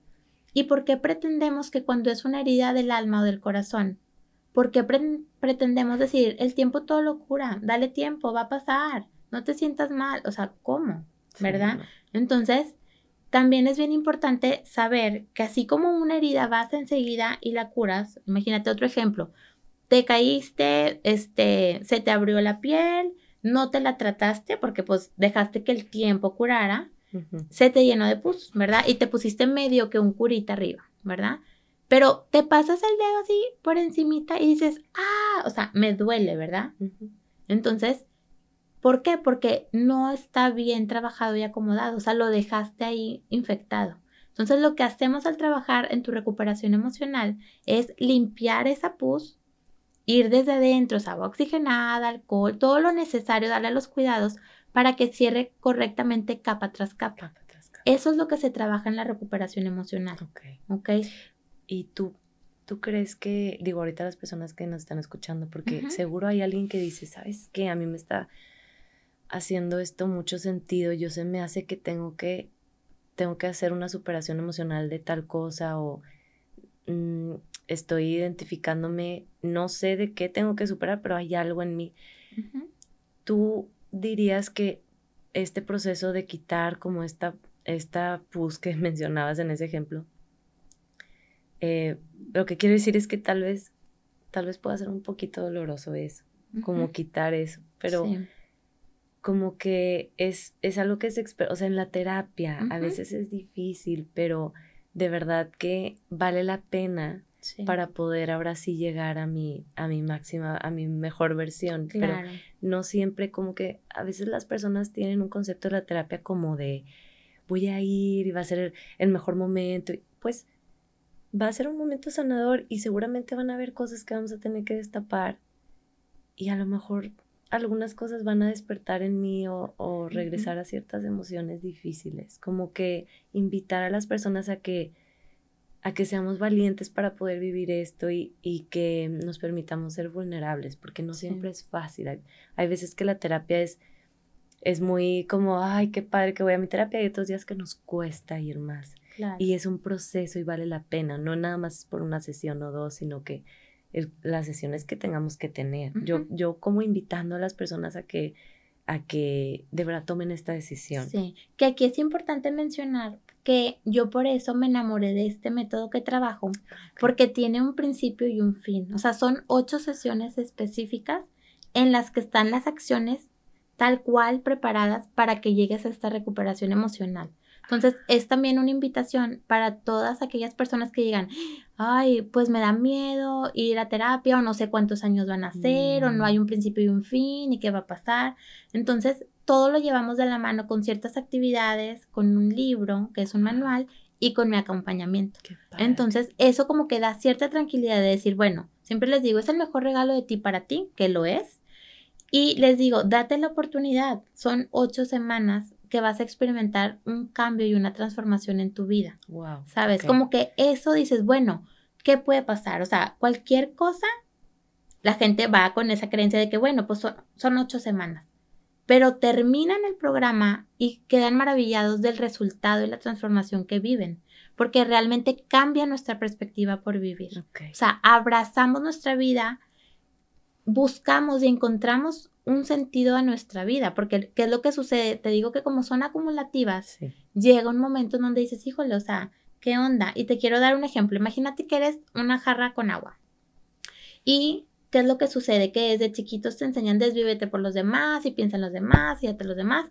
¿Y por qué pretendemos que cuando es una herida del alma o del corazón, por qué pretendemos decir, el tiempo todo lo cura, dale tiempo, va a pasar, no te sientas mal? O sea, ¿cómo? ¿Verdad? Entonces, también es bien importante saber que así como una herida vas enseguida y la curas, imagínate otro ejemplo, te caíste, este, se te abrió la piel, no te la trataste porque pues dejaste que el tiempo curara, se te llenó de pus, ¿verdad? Y te pusiste medio que un curita arriba, ¿verdad? Pero te pasas el dedo así por encimita y dices, ah, o sea, me duele, ¿verdad? Entonces, ¿por qué? Porque no está bien trabajado y acomodado, o sea, lo dejaste ahí infectado. Entonces, lo que hacemos al trabajar en tu recuperación emocional es limpiar esa pus, ir desde adentro, agua oxigenada, alcohol, todo lo necesario, darle los cuidados para que cierre correctamente capa tras capa. Eso es lo que se trabaja en la recuperación emocional. Ok. Ok. Y tú, tú crees que, digo, ahorita las personas que nos están escuchando, porque seguro hay alguien que dice, ¿sabes qué? A mí me está haciendo esto mucho sentido. Yo se me hace que tengo que, tengo que hacer una superación emocional de tal cosa o mm, estoy identificándome, no sé de qué tengo que superar, pero hay algo en mí. Tú dirías que este proceso de quitar como esta, esta pus que mencionabas en ese ejemplo, eh, lo que quiero decir es que tal vez, tal vez pueda ser un poquito doloroso eso, como quitar eso, pero como que es, es algo que es, o sea, en la terapia a veces es difícil, pero de verdad que vale la pena para poder ahora sí llegar a mi, a mi máxima, a mi mejor versión. Pero no siempre como que a veces las personas tienen un concepto de la terapia como de voy a ir y va a ser el mejor momento. Pues va a ser un momento sanador y seguramente van a haber cosas que vamos a tener que destapar y a lo mejor algunas cosas van a despertar en mí o, o regresar a ciertas emociones difíciles. Como que invitar a las personas a que a que seamos valientes para poder vivir esto y, que nos permitamos ser vulnerables, porque no siempre es fácil. Hay, veces que la terapia es, es muy como, ay, qué padre que voy a mi terapia, y otros días que nos cuesta ir más. Y es un proceso y vale la pena, no nada más por una sesión o dos, sino que las sesiones que tengamos que tener. yo, yo como invitando a las personas a que, a que de verdad tomen esta decisión. Sí, que aquí es importante mencionar que yo por eso me enamoré de este método que trabajo, porque tiene un principio y un fin. O sea, son ocho sesiones específicas en las que están las acciones tal cual preparadas para que llegues a esta recuperación emocional. Entonces, es también una invitación para todas aquellas personas que digan, ay, pues me da miedo ir a terapia o no sé cuántos años van a ser o no mm. hay un principio y un fin y qué va a pasar. Entonces, todo lo llevamos de la mano con ciertas actividades, con un libro, que es un manual, y con mi acompañamiento. Entonces, eso como que da cierta tranquilidad de decir, bueno, siempre les digo, es el mejor regalo de ti para ti, que lo es. Y les digo, date la oportunidad. Son ocho semanas que vas a experimentar un cambio y una transformación en tu vida. Wow. ¿Sabes? Como que eso dices, bueno, ¿qué puede pasar? O sea, cualquier cosa, la gente va con esa creencia de que, bueno, pues son ocho semanas pero terminan el programa y quedan maravillados del resultado y la transformación que viven, porque realmente cambia nuestra perspectiva por vivir. O sea, abrazamos nuestra vida, buscamos y encontramos un sentido a nuestra vida, porque ¿qué es lo que sucede? Te digo que como son acumulativas, llega un momento en donde dices, híjole, o sea, ¿qué onda? Y te quiero dar un ejemplo. Imagínate que eres una jarra con agua y ¿Qué es lo que sucede? Que desde chiquitos te enseñan desvívete por los demás y piensa en los demás y hasta los demás.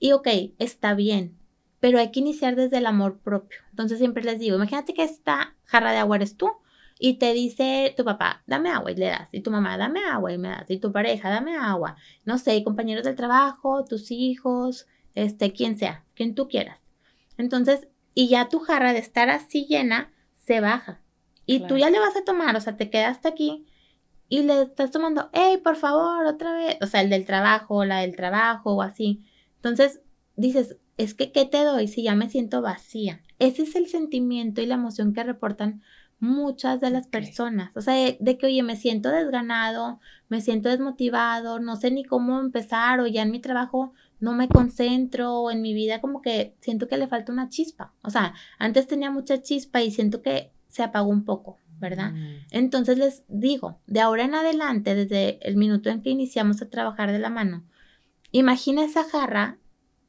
Y ok, está bien, pero hay que iniciar desde el amor propio. Entonces siempre les digo, imagínate que esta jarra de agua eres tú y te dice tu papá, dame agua y le das, y tu mamá, dame agua y me das, y tu pareja, dame agua, no sé, compañeros del trabajo, tus hijos, este, quien sea, quien tú quieras. Entonces, y ya tu jarra de estar así llena se baja. Y tú ya le vas a tomar, o sea, te quedaste aquí y le estás tomando, hey, por favor, otra vez, o sea, el del trabajo, la del trabajo o así. Entonces dices, es que, ¿qué te doy si ya me siento vacía? Ese es el sentimiento y la emoción que reportan muchas de las personas. O sea, de, que, oye, me siento desganado, me siento desmotivado, no sé ni cómo empezar o ya en mi trabajo no me concentro o en mi vida como que siento que le falta una chispa. O sea, antes tenía mucha chispa y siento que se apagó un poco. ¿verdad? Mm. Entonces les digo, de ahora en adelante, desde el minuto en que iniciamos a trabajar de la mano, imagina esa jarra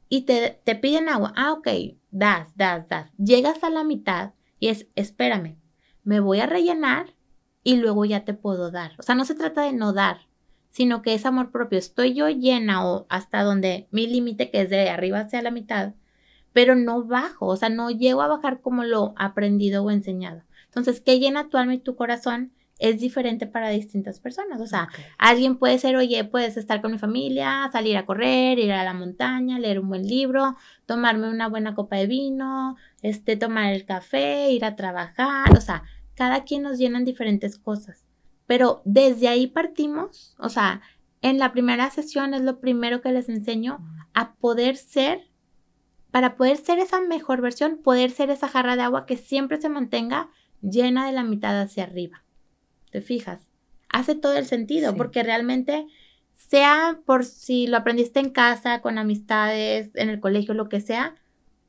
y te, te piden agua. Ah, ok, das, das, das. Llegas a la mitad y es, espérame, me voy a rellenar y luego ya te puedo dar. O sea, no se trata de no dar, sino que es amor propio. Estoy yo llena o hasta donde mi límite, que es de arriba hacia la mitad, pero no bajo, o sea, no llego a bajar como lo aprendido o enseñado. Entonces, ¿qué llena tu alma y tu corazón? es diferente para distintas personas. O sea, alguien puede ser, oye, puedes estar con mi familia, salir a correr, ir a la montaña, leer un buen libro, tomarme una buena copa de vino, este, tomar el café, ir a trabajar. O sea, cada quien nos llenan diferentes cosas. Pero desde ahí partimos, o sea, en la primera sesión es lo primero que les enseño a poder ser, para poder ser esa mejor versión, poder ser esa jarra de agua que siempre se mantenga llena de la mitad hacia arriba. ¿Te fijas? Hace todo el sentido porque realmente, sea por si lo aprendiste en casa, con amistades, en el colegio, lo que sea,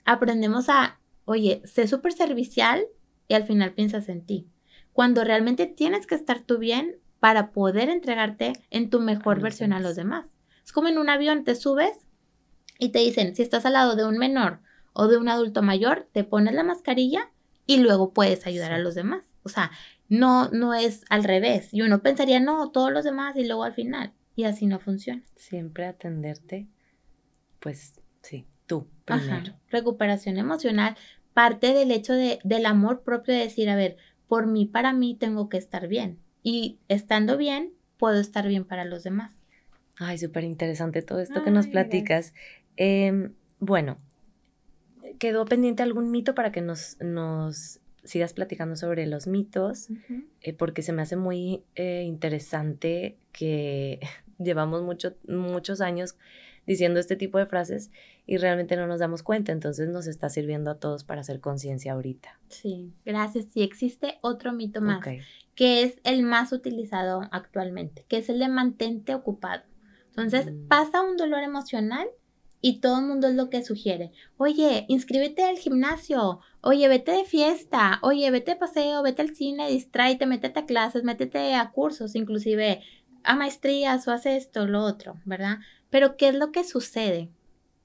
aprendemos a, oye, sé súper servicial y al final piensas en ti. Cuando realmente tienes que estar tú bien para poder entregarte en tu mejor versión a los demás. Es como en un avión, te subes y te dicen, si estás al lado de un menor o de un adulto mayor, te pones la mascarilla y luego puedes ayudar a los demás. O sea, no, no es al revés. Y uno pensaría, no, todos los demás y luego al final. Y así no funciona. Siempre atenderte, pues sí, tú primero. Recuperación emocional parte del hecho de, del amor propio de decir, a ver, por mí, para mí tengo que estar bien. Y estando bien, puedo estar bien para los demás. Ay, súper interesante todo esto que nos platicas. Em, bueno, quedó pendiente algún mito para que nos, nos sigas platicando sobre los mitos, eh, porque se me hace muy eh, interesante que llevamos mucho, muchos años diciendo este tipo de frases y realmente no nos damos cuenta, entonces nos está sirviendo a todos para hacer conciencia ahorita. Sí, gracias. Sí, existe otro mito más, que es el más utilizado actualmente, que es el de mantente ocupado. Entonces, mm. pasa un dolor emocional y todo el mundo es lo que sugiere. Oye, inscríbete al gimnasio. Oye, vete de fiesta. Oye, vete de paseo, vete al cine, distráete, métete a clases, métete a cursos, inclusive a maestrías o haz esto, lo otro, ¿verdad? Pero ¿qué es lo que sucede?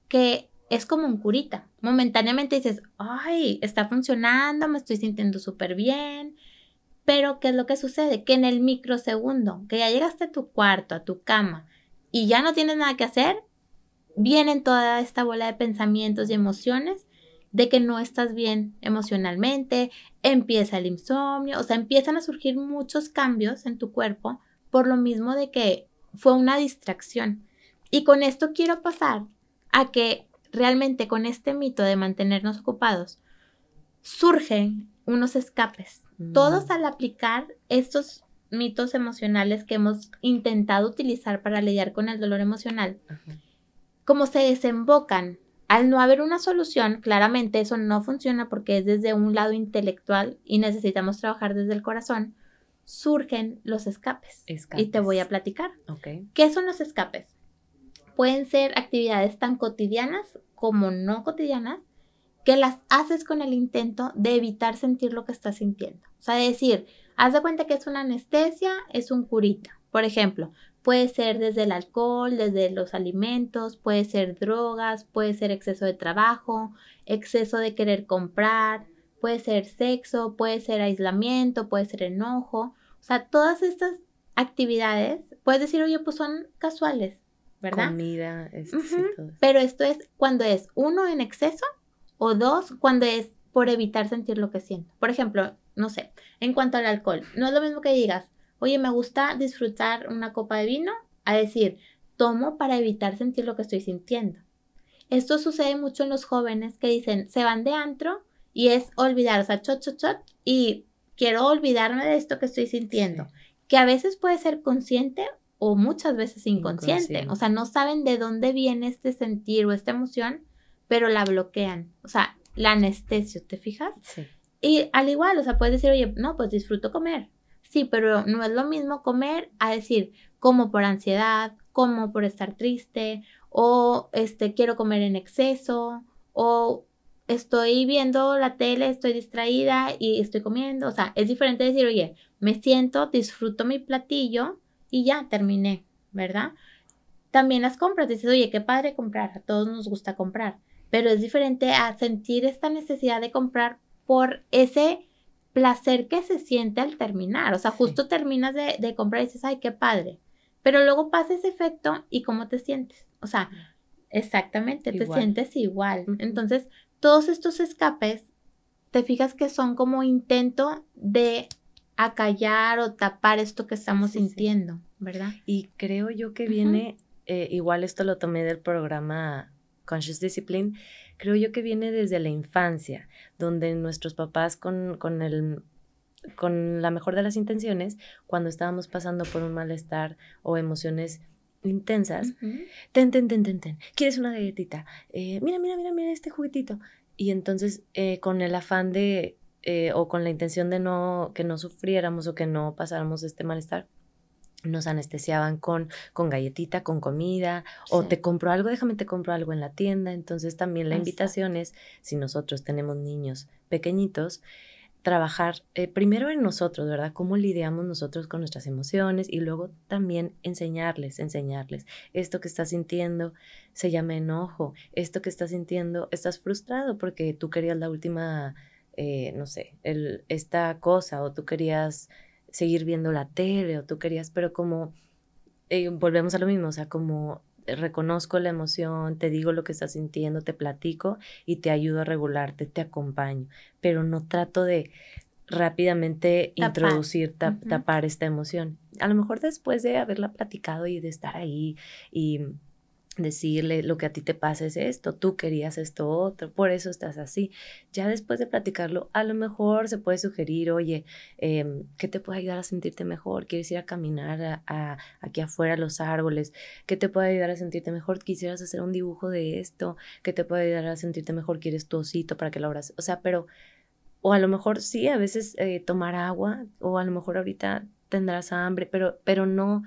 Que es como un curita. Momentáneamente dices, ay, está funcionando, me estoy sintiendo súper bien. Pero ¿qué es lo que sucede? Que en el microsegundo, que ya llegaste a tu cuarto, a tu cama, y ya no tienes nada que hacer, vienen toda esta bola de pensamientos y emociones de que no estás bien emocionalmente, empieza el insomnio, o sea, empiezan a surgir muchos cambios en tu cuerpo por lo mismo de que fue una distracción. Y con esto quiero pasar a que realmente con este mito de mantenernos ocupados surgen unos escapes. Todos mm. al aplicar estos mitos emocionales que hemos intentado utilizar para lidiar con el dolor emocional, como se desembocan al no haber una solución, claramente eso no funciona porque es desde un lado intelectual y necesitamos trabajar desde el corazón, surgen los escapes. Y te voy a platicar. ¿Qué son los escapes? Pueden ser actividades tan cotidianas como no cotidianas que las haces con el intento de evitar sentir lo que estás sintiendo. O sea, decir, haz de cuenta que es una anestesia, es un curita. Por ejemplo, Puede ser desde el alcohol, desde los alimentos, puede ser drogas, puede ser exceso de trabajo, exceso de querer comprar, puede ser sexo, puede ser aislamiento, puede ser enojo. O sea, todas estas actividades, puedes decir, oye, pues son casuales, ¿verdad? Comida, es, Pero esto es cuando es uno en exceso o dos cuando es por evitar sentir lo que siento. Por ejemplo, no sé, en cuanto al alcohol, no es lo mismo que digas, oye, me gusta disfrutar una copa de vino, a decir, tomo para evitar sentir lo que estoy sintiendo. Esto sucede mucho en los jóvenes que dicen, se van de antro y es olvidar, o sea, chot, chot, chot, y quiero olvidarme de esto que estoy sintiendo, que a veces puede ser consciente o muchas veces inconsciente. o sea, no saben de dónde viene este sentir o esta emoción, pero la bloquean, o sea, la anestesio, ¿te fijas? Sí. Y al igual, o sea, puedes decir, oye, no, pues disfruto comer, Sí, pero no es lo mismo comer a decir como por ansiedad, como por estar triste, o este quiero comer en exceso, o estoy viendo la tele, estoy distraída y estoy comiendo. O sea, es diferente decir, oye, me siento, disfruto mi platillo y ya terminé, ¿verdad? También las compras, dices, oye, qué padre comprar, a todos nos gusta comprar, pero es diferente a sentir esta necesidad de comprar por ese placer que se siente al terminar. O sea, justo terminas de, comprar y dices, ay, qué padre. Pero luego pasa ese efecto y cómo te sientes. O sea, exactamente, te sientes igual. Entonces, todos estos escapes, te fijas que son como intento de acallar o tapar esto que estamos sintiendo, ¿verdad? Y creo yo que viene, eh, igual esto lo tomé del programa Conscious Discipline, creo yo que viene desde la infancia, donde nuestros papás con, con el con la mejor de las intenciones, cuando estábamos pasando por un malestar o emociones intensas, ten, ten, ten, ten, ten, ¿quieres una galletita? Eh, mira, mira, mira, mira este juguetito. Y entonces, eh, con el afán de, eh, o con la intención de no, que no sufriéramos o que no pasáramos este malestar, nos anestesiaban con, con galletita, con comida, o te compro algo, déjame te compro algo en la tienda. Entonces también la invitación es, si nosotros tenemos niños pequeñitos, trabajar eh, primero en nosotros, ¿verdad? Cómo lidiamos nosotros con nuestras emociones y luego también enseñarles, enseñarles. Esto que estás sintiendo se llama enojo, esto que estás sintiendo, estás frustrado porque tú querías la última, eh, no sé, el, esta cosa o tú querías seguir viendo la tele o tú querías, pero como eh, volvemos a lo mismo, o sea, como reconozco la emoción, te digo lo que estás sintiendo, te platico y te ayudo a regularte, te acompaño, pero no trato de rápidamente introducir, tapar esta emoción. A lo mejor después de haberla platicado y de estar ahí y decirle lo que a ti te pasa es esto, tú querías esto otro, por eso estás así. Ya después de platicarlo, a lo mejor se puede sugerir, oye, eh, ¿qué te puede ayudar a sentirte mejor? ¿Quieres ir a caminar a, aquí afuera a los árboles? ¿Qué te puede ayudar a sentirte mejor? ¿Quisieras hacer un dibujo de esto? ¿Qué te puede ayudar a sentirte mejor? ¿Quieres tu osito para que lo abras? O sea, pero, o a lo mejor sí, a veces eh, tomar agua, o a lo mejor ahorita tendrás hambre, pero, pero no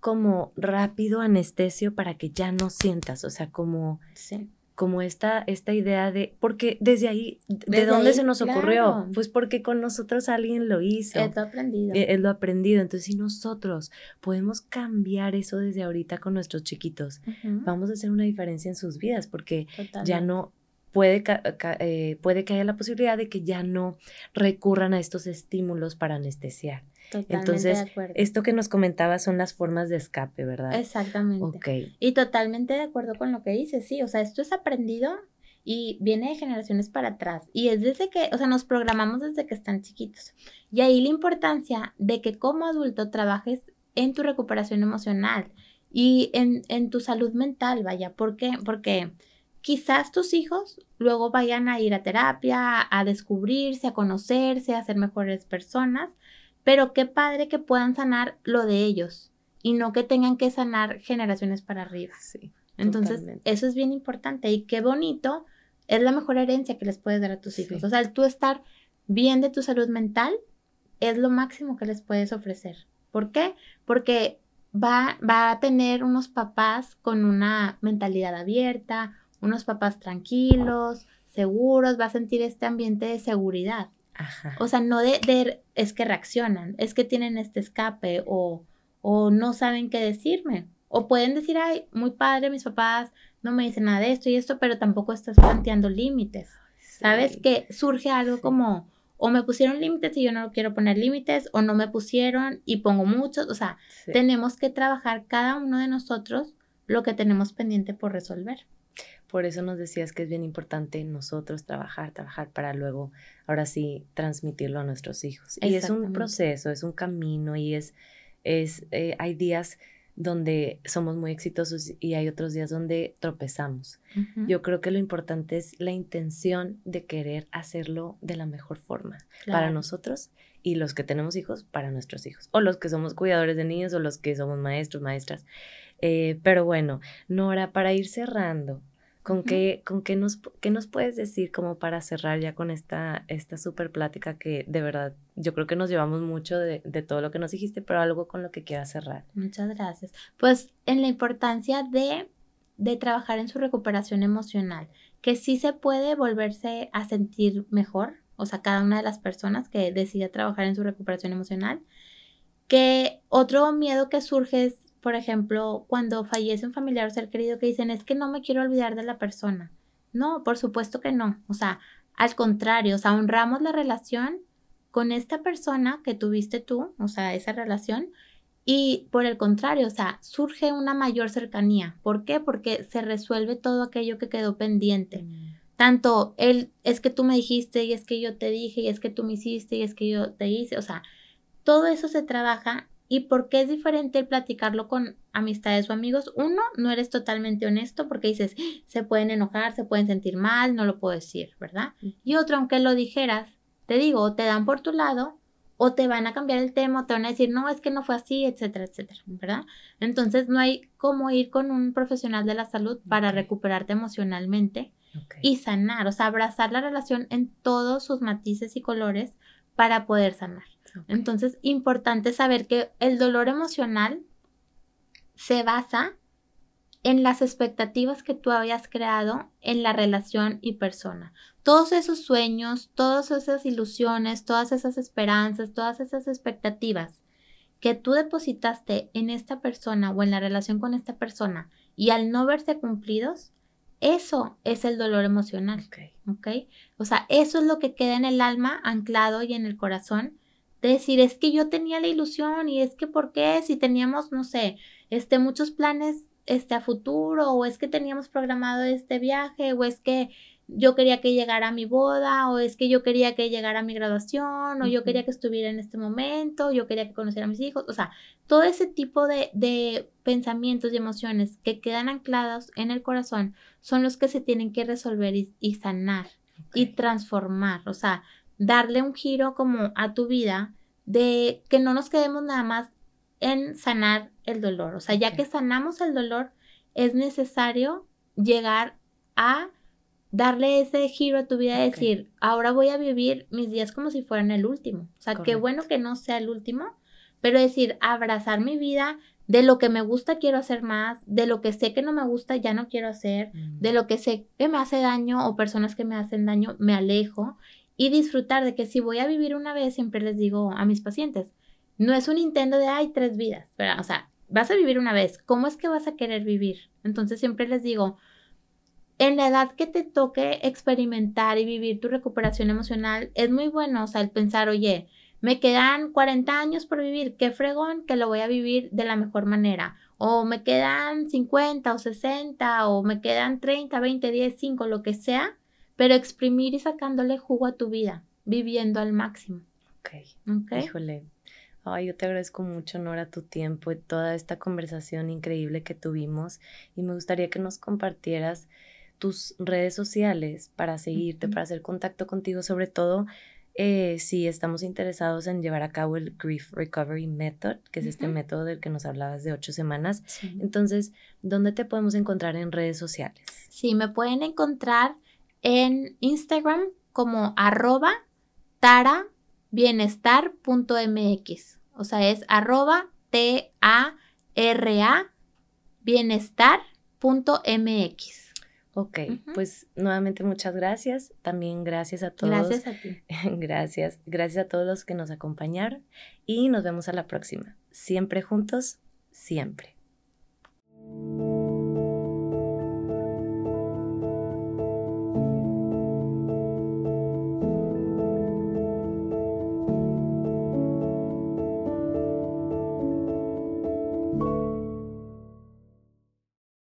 como rápido anestesio para que ya no sientas, o sea, como, como esta, esta idea de, porque desde ahí, ¿de dónde se nos ocurrió? Pues porque con nosotros alguien lo hizo. Es lo aprendido. Es lo aprendido. Entonces, si nosotros podemos cambiar eso desde ahorita con nuestros chiquitos, vamos a hacer una diferencia en sus vidas, porque ya no, puede, eh, puede que haya la posibilidad de que ya no recurran a estos estímulos para anestesiar. Totalmente Entonces, de acuerdo. esto que nos comentaba son las formas de escape, ¿verdad? Exactamente. Ok. Y totalmente de acuerdo con lo que dices, sí, o sea, esto es aprendido y viene de generaciones para atrás. Y es desde que, o sea, nos programamos desde que están chiquitos. Y ahí la importancia de que como adulto trabajes en tu recuperación emocional y en, en tu salud mental, vaya. ¿Por qué? Porque quizás tus hijos luego vayan a ir a terapia, a descubrirse, a conocerse, a ser mejores personas, pero qué padre que puedan sanar lo de ellos y no que tengan que sanar generaciones para arriba. Sí. Entonces, eso es bien importante y qué bonito, es la mejor herencia que les puedes dar a tus hijos. O sea, el tú estar bien de tu salud mental es lo máximo que les puedes ofrecer. ¿Por qué? Porque va, va a tener unos papás con una mentalidad abierta, unos papás tranquilos, seguros, va a sentir este ambiente de seguridad. Ajá. O sea, no de, de, es que reaccionan, es que tienen este escape o, o no saben qué decirme. O pueden decir, ay, muy padre, mis papás no me dicen nada de esto y esto, pero tampoco estás planteando límites. ¿Sabes? Que surge algo como, o me pusieron límites y yo no quiero poner límites, o no me pusieron y pongo muchos. O sea, tenemos que trabajar cada uno de nosotros lo que tenemos pendiente por resolver. Por eso nos decías que es bien importante nosotros trabajar, trabajar para luego, ahora sí, transmitirlo a nuestros hijos. Y es un proceso, es un camino y es, es eh, hay días donde somos muy exitosos y hay otros días donde tropezamos. Yo creo que lo importante es la intención de querer hacerlo de la mejor forma para nosotros y los que tenemos hijos para nuestros hijos, o los que somos cuidadores de niños o los que somos maestros, maestras. Eh, pero bueno, Nora, para ir cerrando, ¿Con, qué, con qué, nos, qué nos puedes decir como para cerrar ya con esta, esta super plática que de verdad yo creo que nos llevamos mucho de, de, todo lo que nos dijiste, pero algo con lo que quieras cerrar? Muchas gracias. Pues en la importancia de, de trabajar en su recuperación emocional, que sí se puede volverse a sentir mejor, o sea, cada una de las personas que decide trabajar en su recuperación emocional, que otro miedo que surge es por ejemplo, cuando fallece un familiar o ser querido que dicen, es que no me quiero olvidar de la persona. No, por supuesto que no. O sea, al contrario, o sea, honramos la relación con esta persona que tuviste tú, o sea, esa relación, y por el contrario, o sea, surge una mayor cercanía. ¿Por qué? Porque se resuelve todo aquello que quedó pendiente. Mm. Tanto él, es que tú me dijiste, y es que yo te dije, y es que tú me hiciste, y es que yo te hice, o sea, todo eso se trabaja ¿Y por qué es diferente el platicarlo con amistades o amigos? Uno, no eres totalmente honesto porque dices, se pueden enojar, se pueden sentir mal, no lo puedo decir, ¿verdad? Y otro, aunque lo dijeras, te digo, o te dan por tu lado, o te van a cambiar el tema, o te van a decir, no, es que no fue así, etcétera, etcétera, ¿verdad? Entonces no hay cómo ir con un profesional de la salud para recuperarte emocionalmente y sanar, o sea, abrazar la relación en todos sus matices y colores para poder sanar. Entonces, importante saber que el dolor emocional se basa en las expectativas que tú habías creado en la relación y persona. Todos esos sueños, todas esas ilusiones, todas esas esperanzas, todas esas expectativas que tú depositaste en esta persona o en la relación con esta persona y al no verse cumplidos, eso es el dolor emocional. ¿ok? O sea, eso es lo que queda en el alma anclado y en el corazón decir, es que yo tenía la ilusión y es que por qué si teníamos, no sé, este, muchos planes este, a futuro o es que teníamos programado este viaje o es que yo quería que llegara a mi boda o es que yo quería que llegara a mi graduación o yo quería que estuviera en este momento, yo quería que conociera a mis hijos, o sea, todo ese tipo de, de pensamientos y emociones que quedan anclados en el corazón son los que se tienen que resolver y, sanar y transformar, o sea, darle un giro como a tu vida de que no nos quedemos nada más en sanar el dolor. O sea, ya que sanamos el dolor, es necesario llegar a darle ese giro a tu vida y decir, ahora voy a vivir mis días como si fueran el último. O sea, qué bueno que no sea el último, pero decir, abrazar mi vida de lo que me gusta quiero hacer más, de lo que sé que no me gusta ya no quiero hacer, Mm. de lo que sé que me hace daño o personas que me hacen daño me alejo y disfrutar de que si voy a vivir una vez, siempre les digo a mis pacientes, no es un intento de, hay tres vidas, ¿verdad? O sea, vas a vivir una vez, ¿cómo es que vas a querer vivir? Entonces siempre les digo, en la edad que te toque experimentar y vivir tu recuperación emocional, es muy bueno, o sea, el pensar, oye, me quedan 40 años por vivir, qué fregón que lo voy a vivir de la mejor manera. O me quedan 50 o 60 o me quedan 30, 20, 10, 5, lo que sea, pero exprimir y sacándole jugo a tu vida, viviendo al máximo. Ok. ¿ok? Híjole. Ay, yo te agradezco mucho, Nora, tu tiempo y toda esta conversación increíble que tuvimos. Y me gustaría que nos compartieras tus redes sociales para seguirte, para hacer contacto contigo, sobre todo eh, si estamos interesados en llevar a cabo el Grief Recovery Method, que es este método del que nos hablabas de ocho semanas. Sí. Entonces, ¿dónde te podemos encontrar en redes sociales? Sí, me pueden encontrar en Instagram como arroba tarabienestar.mx. O sea, es arroba T-A-R-A bienestar.mx. Ok, pues nuevamente muchas gracias. También gracias a todos. Gracias a ti. Gracias, gracias a todos los que nos acompañaron y nos vemos a la próxima. Siempre juntos, siempre.